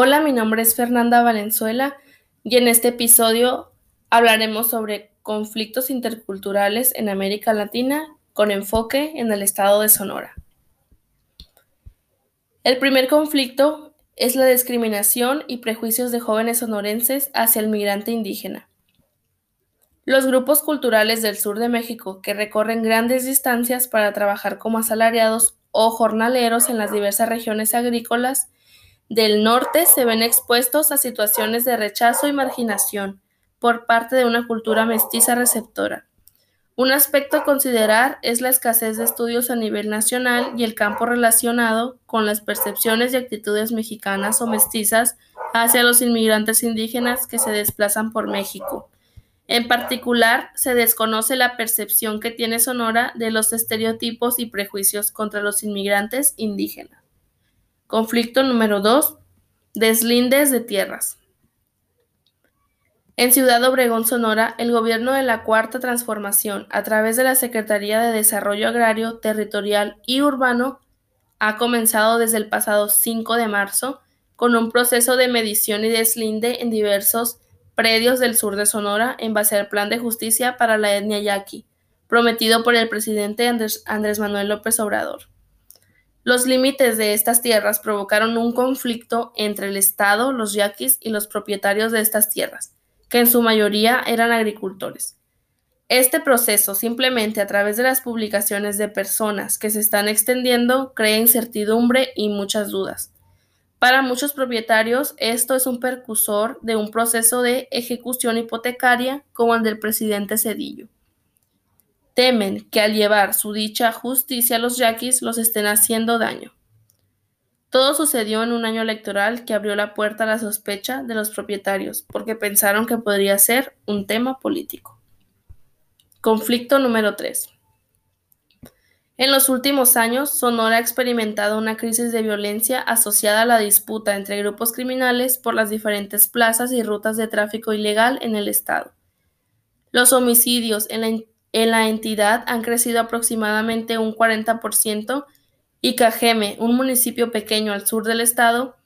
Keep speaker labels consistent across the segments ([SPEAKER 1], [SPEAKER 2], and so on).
[SPEAKER 1] Hola, mi nombre es Fernanda Valenzuela y en este episodio hablaremos sobre conflictos interculturales en América Latina con enfoque en el estado de Sonora. El primer conflicto es la discriminación y prejuicios de jóvenes sonorenses hacia el migrante indígena. Los grupos culturales del sur de México que recorren grandes distancias para trabajar como asalariados o jornaleros en las diversas regiones agrícolas del norte se ven expuestos a situaciones de rechazo y marginación por parte de una cultura mestiza receptora. Un aspecto a considerar es la escasez de estudios a nivel nacional y el campo relacionado con las percepciones y actitudes mexicanas o mestizas hacia los inmigrantes indígenas que se desplazan por México. En particular, se desconoce la percepción que tiene Sonora de los estereotipos y prejuicios contra los inmigrantes indígenas. Conflicto número 2. Deslindes de tierras. En Ciudad Obregón, Sonora, el gobierno de la Cuarta Transformación, a través de la Secretaría de Desarrollo Agrario, Territorial y Urbano, ha comenzado desde el pasado 5 de marzo con un proceso de medición y deslinde en diversos predios del sur de Sonora en base al Plan de Justicia para la etnia yaqui, prometido por el presidente Andrés, Andrés Manuel López Obrador. Los límites de estas tierras provocaron un conflicto entre el Estado, los yaquis y los propietarios de estas tierras, que en su mayoría eran agricultores. Este proceso, simplemente a través de las publicaciones de personas que se están extendiendo, crea incertidumbre y muchas dudas. Para muchos propietarios, esto es un percursor de un proceso de ejecución hipotecaria como el del presidente Cedillo. Temen que al llevar su dicha justicia a los yaquis los estén haciendo daño. Todo sucedió en un año electoral que abrió la puerta a la sospecha de los propietarios, porque pensaron que podría ser un tema político. Conflicto número 3. En los últimos años, Sonora ha experimentado una crisis de violencia asociada a la disputa entre grupos criminales por las diferentes plazas y rutas de tráfico ilegal en el estado. Los homicidios en la en la entidad han crecido aproximadamente un 40% y Cajeme, un municipio pequeño al sur del estado,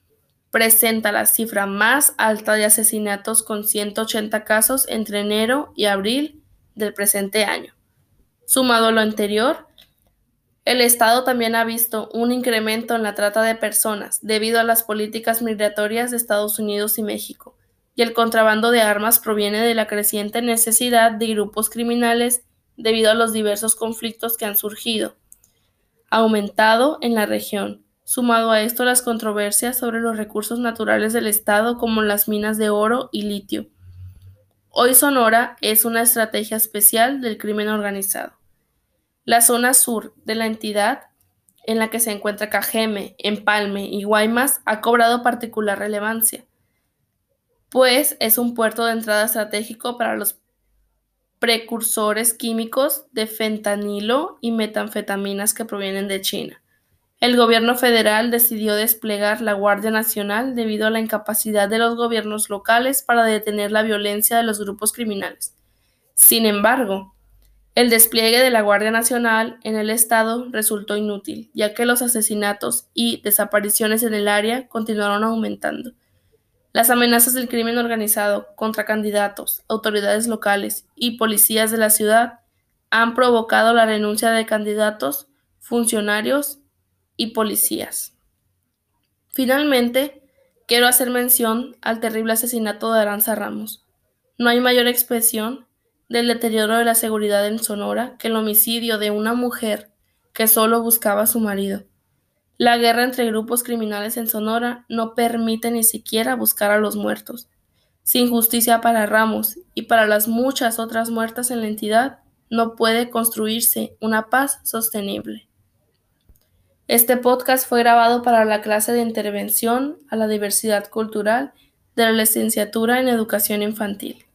[SPEAKER 1] presenta la cifra más alta de asesinatos con 180 casos entre enero y abril del presente año. Sumado a lo anterior, el Estado también ha visto un incremento en la trata de personas debido a las políticas migratorias de Estados Unidos y México, y el contrabando de armas proviene de la creciente necesidad de grupos criminales debido a los diversos conflictos que han surgido, aumentado en la región. Sumado a esto las controversias sobre los recursos naturales del Estado como las minas de oro y litio. Hoy Sonora es una estrategia especial del crimen organizado. La zona sur de la entidad, en la que se encuentra Cajeme, Empalme y Guaymas, ha cobrado particular relevancia, pues es un puerto de entrada estratégico para los precursores químicos de fentanilo y metanfetaminas que provienen de China. El gobierno federal decidió desplegar la Guardia Nacional debido a la incapacidad de los gobiernos locales para detener la violencia de los grupos criminales. Sin embargo, el despliegue de la Guardia Nacional en el estado resultó inútil, ya que los asesinatos y desapariciones en el área continuaron aumentando. Las amenazas del crimen organizado contra candidatos, autoridades locales y policías de la ciudad han provocado la renuncia de candidatos, funcionarios y policías. Finalmente, quiero hacer mención al terrible asesinato de Aranza Ramos. No hay mayor expresión del deterioro de la seguridad en Sonora que el homicidio de una mujer que solo buscaba a su marido. La guerra entre grupos criminales en Sonora no permite ni siquiera buscar a los muertos. Sin justicia para Ramos y para las muchas otras muertas en la entidad, no puede construirse una paz sostenible. Este podcast fue grabado para la clase de intervención a la diversidad cultural de la licenciatura en educación infantil.